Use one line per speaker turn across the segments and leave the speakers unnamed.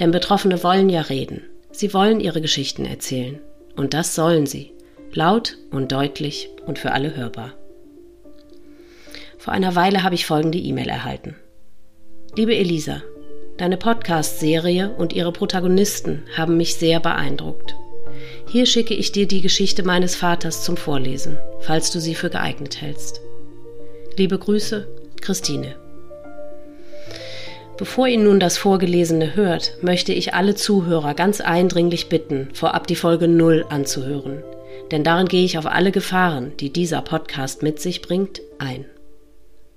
Denn Betroffene wollen ja reden. Sie wollen ihre Geschichten erzählen. Und das sollen sie. Laut und deutlich und für alle hörbar. Vor einer Weile habe ich folgende E-Mail erhalten. Liebe Elisa, deine Podcast-Serie und ihre Protagonisten haben mich sehr beeindruckt. Hier schicke ich dir die Geschichte meines Vaters zum Vorlesen, falls du sie für geeignet hältst. Liebe Grüße, Christine. Bevor ihr nun das Vorgelesene hört, möchte ich alle Zuhörer ganz eindringlich bitten, vorab die Folge 0 anzuhören. Denn darin gehe ich auf alle Gefahren, die dieser Podcast mit sich bringt, ein.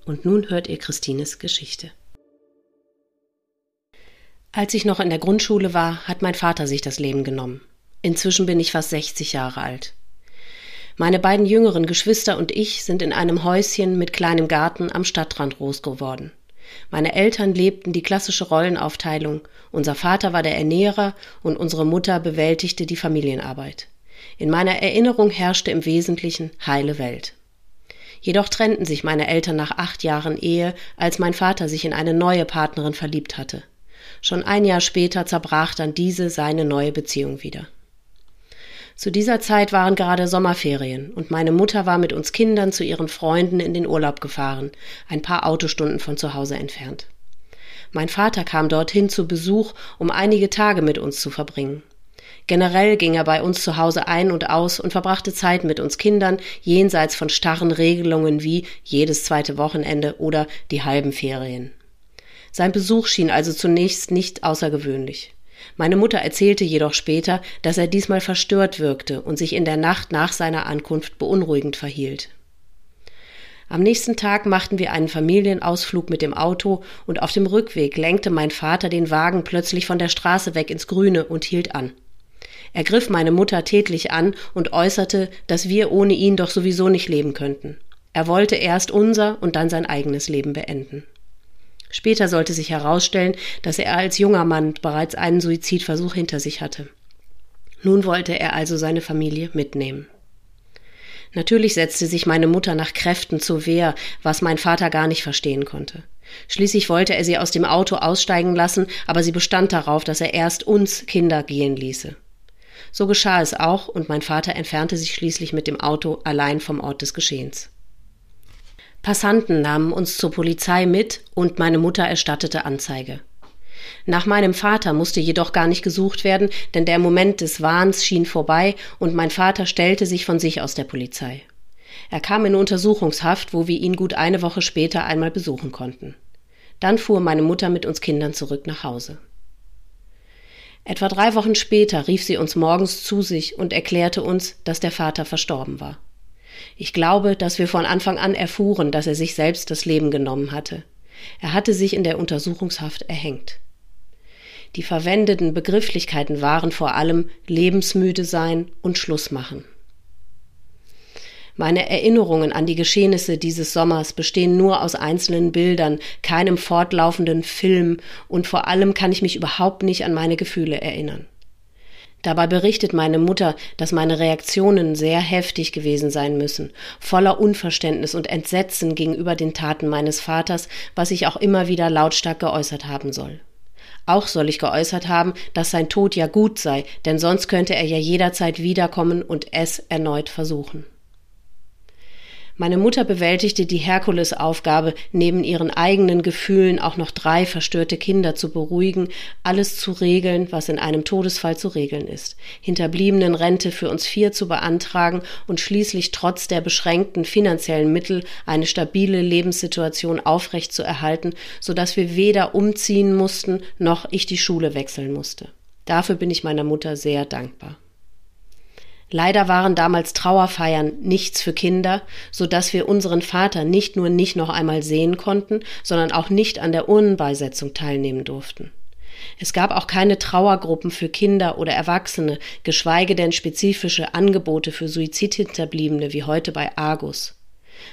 Und nun hört ihr Christines Geschichte. Als ich noch in der Grundschule war, hat mein Vater sich das Leben genommen. Inzwischen bin ich fast 60 Jahre alt. Meine beiden jüngeren Geschwister und ich sind in einem Häuschen mit kleinem Garten am Stadtrand groß geworden. Meine Eltern lebten die klassische Rollenaufteilung. Unser Vater war der Ernährer und unsere Mutter bewältigte die Familienarbeit. In meiner Erinnerung herrschte im Wesentlichen heile Welt. Jedoch trennten sich meine Eltern nach acht Jahren Ehe, als mein Vater sich in eine neue Partnerin verliebt hatte. Schon ein Jahr später zerbrach dann diese seine neue Beziehung wieder. Zu dieser Zeit waren gerade Sommerferien und meine Mutter war mit uns Kindern zu ihren Freunden in den Urlaub gefahren, ein paar Autostunden von zu Hause entfernt. Mein Vater kam dorthin zu Besuch, um einige Tage mit uns zu verbringen. Generell ging er bei uns zu Hause ein und aus und verbrachte Zeit mit uns Kindern, jenseits von starren Regelungen wie jedes zweite Wochenende oder die halben Ferien. Sein Besuch schien also zunächst nicht außergewöhnlich. Meine Mutter erzählte jedoch später, dass er diesmal verstört wirkte und sich in der Nacht nach seiner Ankunft beunruhigend verhielt. Am nächsten Tag machten wir einen Familienausflug mit dem Auto und auf dem Rückweg lenkte mein Vater den Wagen plötzlich von der Straße weg ins Grüne und hielt an. Er griff meine Mutter tätlich an und äußerte, dass wir ohne ihn doch sowieso nicht leben könnten. Er wollte erst unser und dann sein eigenes Leben beenden. Später sollte sich herausstellen, dass er als junger Mann bereits einen Suizidversuch hinter sich hatte. Nun wollte er also seine Familie mitnehmen. Natürlich setzte sich meine Mutter nach Kräften zur Wehr, was mein Vater gar nicht verstehen konnte. Schließlich wollte er sie aus dem Auto aussteigen lassen, aber sie bestand darauf, dass er erst uns Kinder gehen ließe. So geschah es auch, und mein Vater entfernte sich schließlich mit dem Auto allein vom Ort des Geschehens. Passanten nahmen uns zur Polizei mit und meine Mutter erstattete Anzeige. Nach meinem Vater musste jedoch gar nicht gesucht werden, denn der Moment des Wahns schien vorbei und mein Vater stellte sich von sich aus der Polizei. Er kam in Untersuchungshaft, wo wir ihn gut eine Woche später einmal besuchen konnten. Dann fuhr meine Mutter mit uns Kindern zurück nach Hause. Etwa drei Wochen später rief sie uns morgens zu sich und erklärte uns, dass der Vater verstorben war. Ich glaube, dass wir von Anfang an erfuhren, dass er sich selbst das Leben genommen hatte. Er hatte sich in der Untersuchungshaft erhängt. Die verwendeten Begrifflichkeiten waren vor allem lebensmüde sein und Schluss machen. Meine Erinnerungen an die Geschehnisse dieses Sommers bestehen nur aus einzelnen Bildern, keinem fortlaufenden Film, und vor allem kann ich mich überhaupt nicht an meine Gefühle erinnern. Dabei berichtet meine Mutter, dass meine Reaktionen sehr heftig gewesen sein müssen, voller Unverständnis und Entsetzen gegenüber den Taten meines Vaters, was ich auch immer wieder lautstark geäußert haben soll. Auch soll ich geäußert haben, dass sein Tod ja gut sei, denn sonst könnte er ja jederzeit wiederkommen und es erneut versuchen. Meine Mutter bewältigte die Herkulesaufgabe, neben ihren eigenen Gefühlen auch noch drei verstörte Kinder zu beruhigen, alles zu regeln, was in einem Todesfall zu regeln ist, hinterbliebenen Rente für uns vier zu beantragen und schließlich trotz der beschränkten finanziellen Mittel eine stabile Lebenssituation aufrecht zu erhalten, so dass wir weder umziehen mussten, noch ich die Schule wechseln musste. Dafür bin ich meiner Mutter sehr dankbar. Leider waren damals Trauerfeiern nichts für Kinder, so dass wir unseren Vater nicht nur nicht noch einmal sehen konnten, sondern auch nicht an der Urnenbeisetzung teilnehmen durften. Es gab auch keine Trauergruppen für Kinder oder Erwachsene, geschweige denn spezifische Angebote für Suizidhinterbliebene wie heute bei Argus.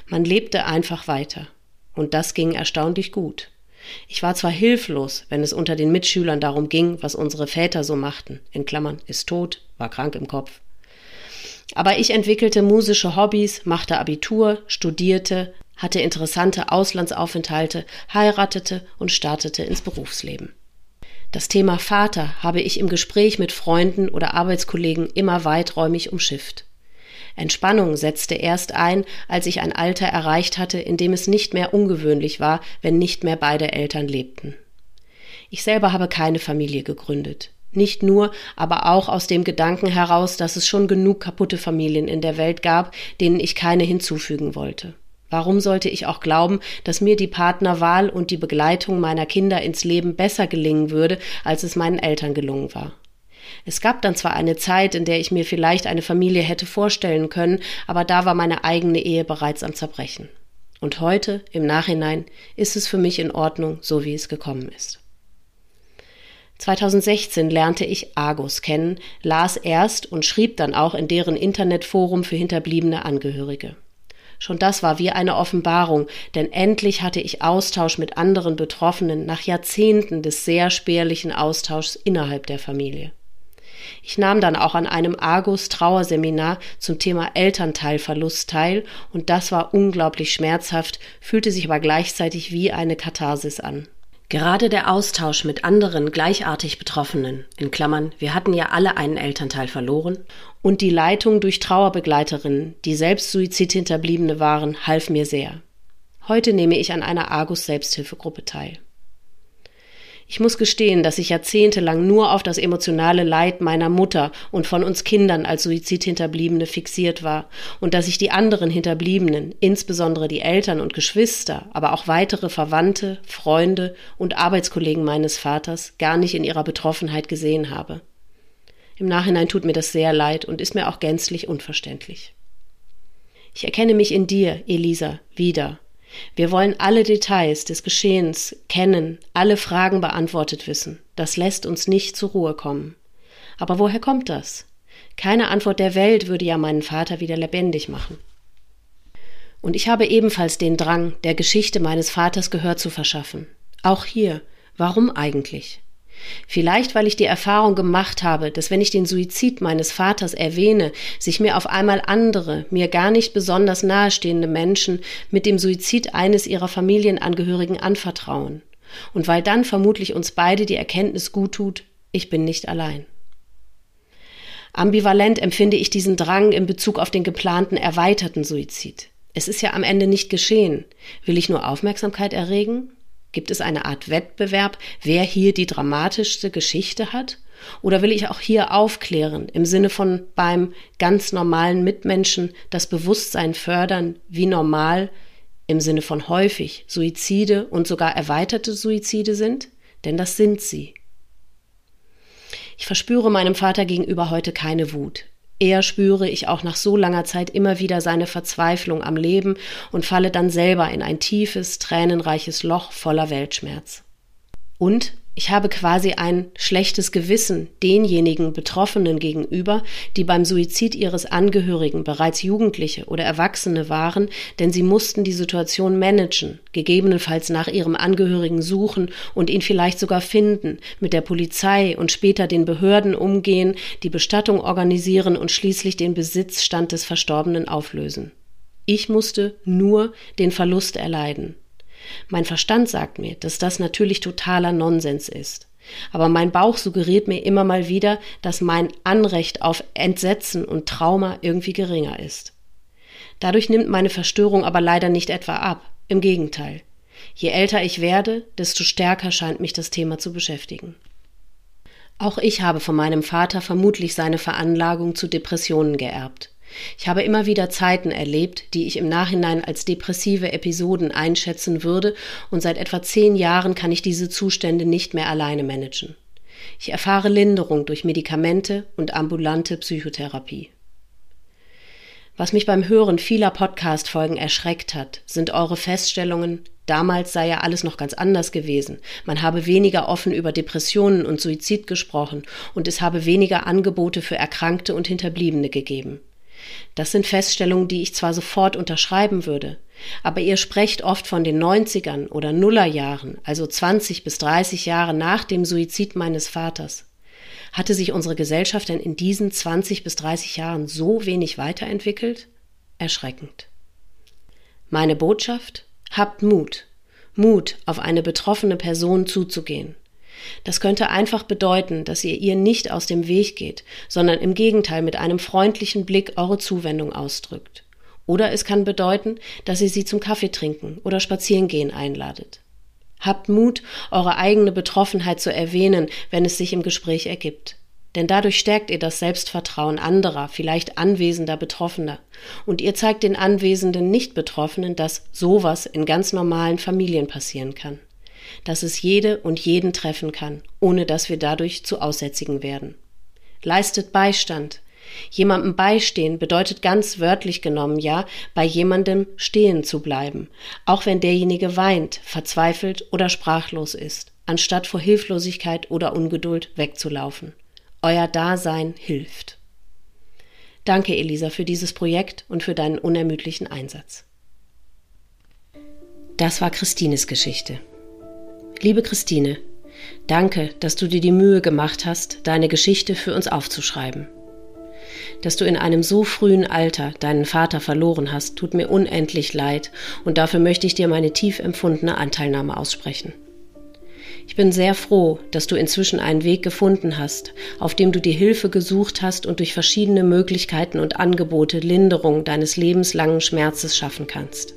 Man lebte einfach weiter. Und das ging erstaunlich gut. Ich war zwar hilflos, wenn es unter den Mitschülern darum ging, was unsere Väter so machten, in Klammern ist tot, war krank im Kopf. Aber ich entwickelte musische Hobbys, machte Abitur, studierte, hatte interessante Auslandsaufenthalte, heiratete und startete ins Berufsleben. Das Thema Vater habe ich im Gespräch mit Freunden oder Arbeitskollegen immer weiträumig umschifft. Entspannung setzte erst ein, als ich ein Alter erreicht hatte, in dem es nicht mehr ungewöhnlich war, wenn nicht mehr beide Eltern lebten. Ich selber habe keine Familie gegründet. Nicht nur, aber auch aus dem Gedanken heraus, dass es schon genug kaputte Familien in der Welt gab, denen ich keine hinzufügen wollte. Warum sollte ich auch glauben, dass mir die Partnerwahl und die Begleitung meiner Kinder ins Leben besser gelingen würde, als es meinen Eltern gelungen war? Es gab dann zwar eine Zeit, in der ich mir vielleicht eine Familie hätte vorstellen können, aber da war meine eigene Ehe bereits am Zerbrechen. Und heute, im Nachhinein, ist es für mich in Ordnung, so wie es gekommen ist. 2016 lernte ich Argus kennen, las erst und schrieb dann auch in deren Internetforum für hinterbliebene Angehörige. Schon das war wie eine Offenbarung, denn endlich hatte ich Austausch mit anderen Betroffenen nach Jahrzehnten des sehr spärlichen Austauschs innerhalb der Familie. Ich nahm dann auch an einem Argus Trauerseminar zum Thema Elternteilverlust teil und das war unglaublich schmerzhaft, fühlte sich aber gleichzeitig wie eine Katharsis an. Gerade der Austausch mit anderen gleichartig Betroffenen, in Klammern, wir hatten ja alle einen Elternteil verloren, und die Leitung durch Trauerbegleiterinnen, die selbst Suizidhinterbliebene waren, half mir sehr. Heute nehme ich an einer Argus Selbsthilfegruppe teil. Ich muss gestehen, dass ich jahrzehntelang nur auf das emotionale Leid meiner Mutter und von uns Kindern als Suizidhinterbliebene fixiert war und dass ich die anderen Hinterbliebenen, insbesondere die Eltern und Geschwister, aber auch weitere Verwandte, Freunde und Arbeitskollegen meines Vaters gar nicht in ihrer Betroffenheit gesehen habe. Im Nachhinein tut mir das sehr leid und ist mir auch gänzlich unverständlich. Ich erkenne mich in dir, Elisa, wieder wir wollen alle Details des Geschehens kennen, alle Fragen beantwortet wissen. Das lässt uns nicht zur Ruhe kommen. Aber woher kommt das? Keine Antwort der Welt würde ja meinen Vater wieder lebendig machen. Und ich habe ebenfalls den Drang, der Geschichte meines Vaters Gehör zu verschaffen. Auch hier, warum eigentlich? Vielleicht, weil ich die Erfahrung gemacht habe, dass wenn ich den Suizid meines Vaters erwähne, sich mir auf einmal andere, mir gar nicht besonders nahestehende Menschen mit dem Suizid eines ihrer Familienangehörigen anvertrauen. Und weil dann vermutlich uns beide die Erkenntnis gut tut, ich bin nicht allein. Ambivalent empfinde ich diesen Drang in Bezug auf den geplanten erweiterten Suizid. Es ist ja am Ende nicht geschehen. Will ich nur Aufmerksamkeit erregen? Gibt es eine Art Wettbewerb, wer hier die dramatischste Geschichte hat? Oder will ich auch hier aufklären, im Sinne von beim ganz normalen Mitmenschen das Bewusstsein fördern, wie normal im Sinne von häufig Suizide und sogar erweiterte Suizide sind? Denn das sind sie. Ich verspüre meinem Vater gegenüber heute keine Wut. Eher spüre ich auch nach so langer Zeit immer wieder seine Verzweiflung am Leben und falle dann selber in ein tiefes, tränenreiches Loch voller Weltschmerz. Und ich habe quasi ein schlechtes Gewissen denjenigen Betroffenen gegenüber, die beim Suizid ihres Angehörigen bereits Jugendliche oder Erwachsene waren, denn sie mussten die Situation managen, gegebenenfalls nach ihrem Angehörigen suchen und ihn vielleicht sogar finden, mit der Polizei und später den Behörden umgehen, die Bestattung organisieren und schließlich den Besitzstand des Verstorbenen auflösen. Ich musste nur den Verlust erleiden. Mein Verstand sagt mir, dass das natürlich totaler Nonsens ist. Aber mein Bauch suggeriert mir immer mal wieder, dass mein Anrecht auf Entsetzen und Trauma irgendwie geringer ist. Dadurch nimmt meine Verstörung aber leider nicht etwa ab. Im Gegenteil. Je älter ich werde, desto stärker scheint mich das Thema zu beschäftigen. Auch ich habe von meinem Vater vermutlich seine Veranlagung zu Depressionen geerbt. Ich habe immer wieder Zeiten erlebt, die ich im Nachhinein als depressive Episoden einschätzen würde, und seit etwa zehn Jahren kann ich diese Zustände nicht mehr alleine managen. Ich erfahre Linderung durch Medikamente und ambulante Psychotherapie. Was mich beim Hören vieler Podcast-Folgen erschreckt hat, sind eure Feststellungen, Damals sei ja alles noch ganz anders gewesen. Man habe weniger offen über Depressionen und Suizid gesprochen und es habe weniger Angebote für Erkrankte und Hinterbliebene gegeben. Das sind Feststellungen, die ich zwar sofort unterschreiben würde, aber ihr sprecht oft von den 90ern oder Nullerjahren, also 20 bis 30 Jahre nach dem Suizid meines Vaters. Hatte sich unsere Gesellschaft denn in diesen 20 bis 30 Jahren so wenig weiterentwickelt? Erschreckend. Meine Botschaft? Habt Mut. Mut, auf eine betroffene Person zuzugehen. Das könnte einfach bedeuten, dass ihr ihr nicht aus dem Weg geht, sondern im Gegenteil mit einem freundlichen Blick eure Zuwendung ausdrückt. Oder es kann bedeuten, dass ihr sie zum Kaffee trinken oder Spazierengehen einladet. Habt Mut, eure eigene Betroffenheit zu erwähnen, wenn es sich im Gespräch ergibt. Denn dadurch stärkt ihr das Selbstvertrauen anderer, vielleicht anwesender Betroffener. Und ihr zeigt den anwesenden Nicht-Betroffenen, dass sowas in ganz normalen Familien passieren kann. Dass es jede und jeden treffen kann, ohne dass wir dadurch zu Aussätzigen werden. Leistet Beistand. Jemandem beistehen bedeutet ganz wörtlich genommen ja, bei jemandem stehen zu bleiben, auch wenn derjenige weint, verzweifelt oder sprachlos ist, anstatt vor Hilflosigkeit oder Ungeduld wegzulaufen. Euer Dasein hilft. Danke, Elisa, für dieses Projekt und für deinen unermüdlichen Einsatz. Das war Christines Geschichte. Liebe Christine, danke, dass du dir die Mühe gemacht hast, deine Geschichte für uns aufzuschreiben. Dass du in einem so frühen Alter deinen Vater verloren hast, tut mir unendlich leid und dafür möchte ich dir meine tief empfundene Anteilnahme aussprechen. Ich bin sehr froh, dass du inzwischen einen Weg gefunden hast, auf dem du dir Hilfe gesucht hast und durch verschiedene Möglichkeiten und Angebote Linderung deines lebenslangen Schmerzes schaffen kannst.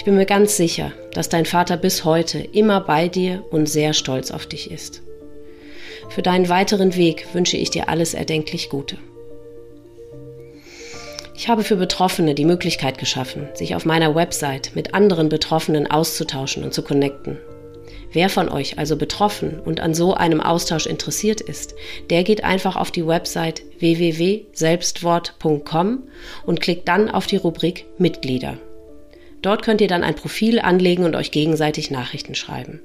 Ich bin mir ganz sicher, dass dein Vater bis heute immer bei dir und sehr stolz auf dich ist. Für deinen weiteren Weg wünsche ich dir alles erdenklich Gute. Ich habe für Betroffene die Möglichkeit geschaffen, sich auf meiner Website mit anderen Betroffenen auszutauschen und zu connecten. Wer von euch also betroffen und an so einem Austausch interessiert ist, der geht einfach auf die Website www.selbstwort.com und klickt dann auf die Rubrik Mitglieder. Dort könnt ihr dann ein Profil anlegen und euch gegenseitig Nachrichten schreiben.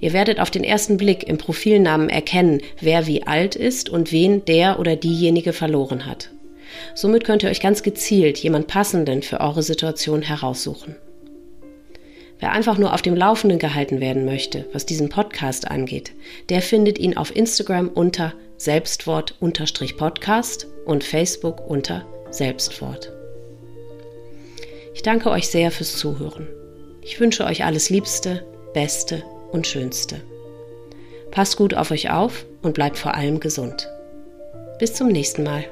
Ihr werdet auf den ersten Blick im Profilnamen erkennen, wer wie alt ist und wen der oder diejenige verloren hat. Somit könnt ihr euch ganz gezielt jemand Passenden für eure Situation heraussuchen. Wer einfach nur auf dem Laufenden gehalten werden möchte, was diesen Podcast angeht, der findet ihn auf Instagram unter Selbstwort-Podcast und Facebook unter Selbstwort. Ich danke euch sehr fürs Zuhören. Ich wünsche euch alles Liebste, Beste und Schönste. Passt gut auf euch auf und bleibt vor allem gesund. Bis zum nächsten Mal.